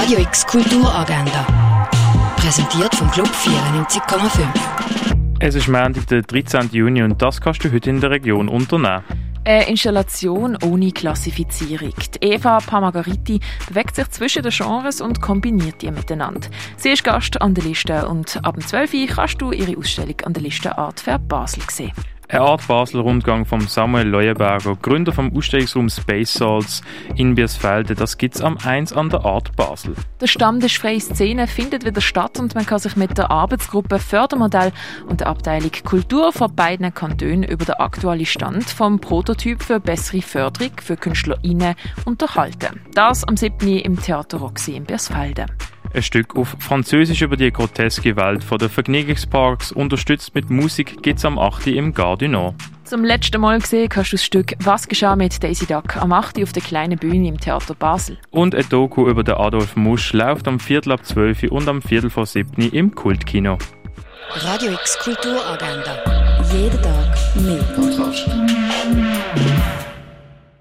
Radio X Kulturagenda. Präsentiert vom Club 94,5. Es ist Montag, der 13. Juni und das kannst du heute in der Region unternehmen. Eine Installation ohne Klassifizierung. Die Eva Pamagariti bewegt sich zwischen den Genres und kombiniert die miteinander. Sie ist Gast an der Liste und ab dem 12 Uhr kannst du ihre Ausstellung an der Liste Art für Basel sehen. Ein Art Basel-Rundgang von Samuel Leuenberger, Gründer vom Ausstellungsraum Space Salts in Biersfelde. Das gibt's am 1 an der Art Basel. Der Stamm der freien Szene findet wieder statt und man kann sich mit der Arbeitsgruppe Fördermodell und der Abteilung Kultur von beiden Kantonen über den aktuellen Stand vom Prototyp für bessere Förderung für KünstlerInnen unterhalten. Das am 7. im Theater Roxy in Biersfelde. Ein Stück auf Französisch über die groteske Welt der Vergnügungsparks, unterstützt mit Musik, gibt's am 8. im Gare du Nord. Zum letzten Mal gesehen kannst du das Stück «Was geschah mit Daisy Duck» am 8. auf der kleinen Bühne im Theater Basel. Und ein Doku über den Adolf Musch läuft am Viertel ab 12 und am Viertel vor 7 im Kultkino. Radio X Kulturagenda. Jeden Tag mehr.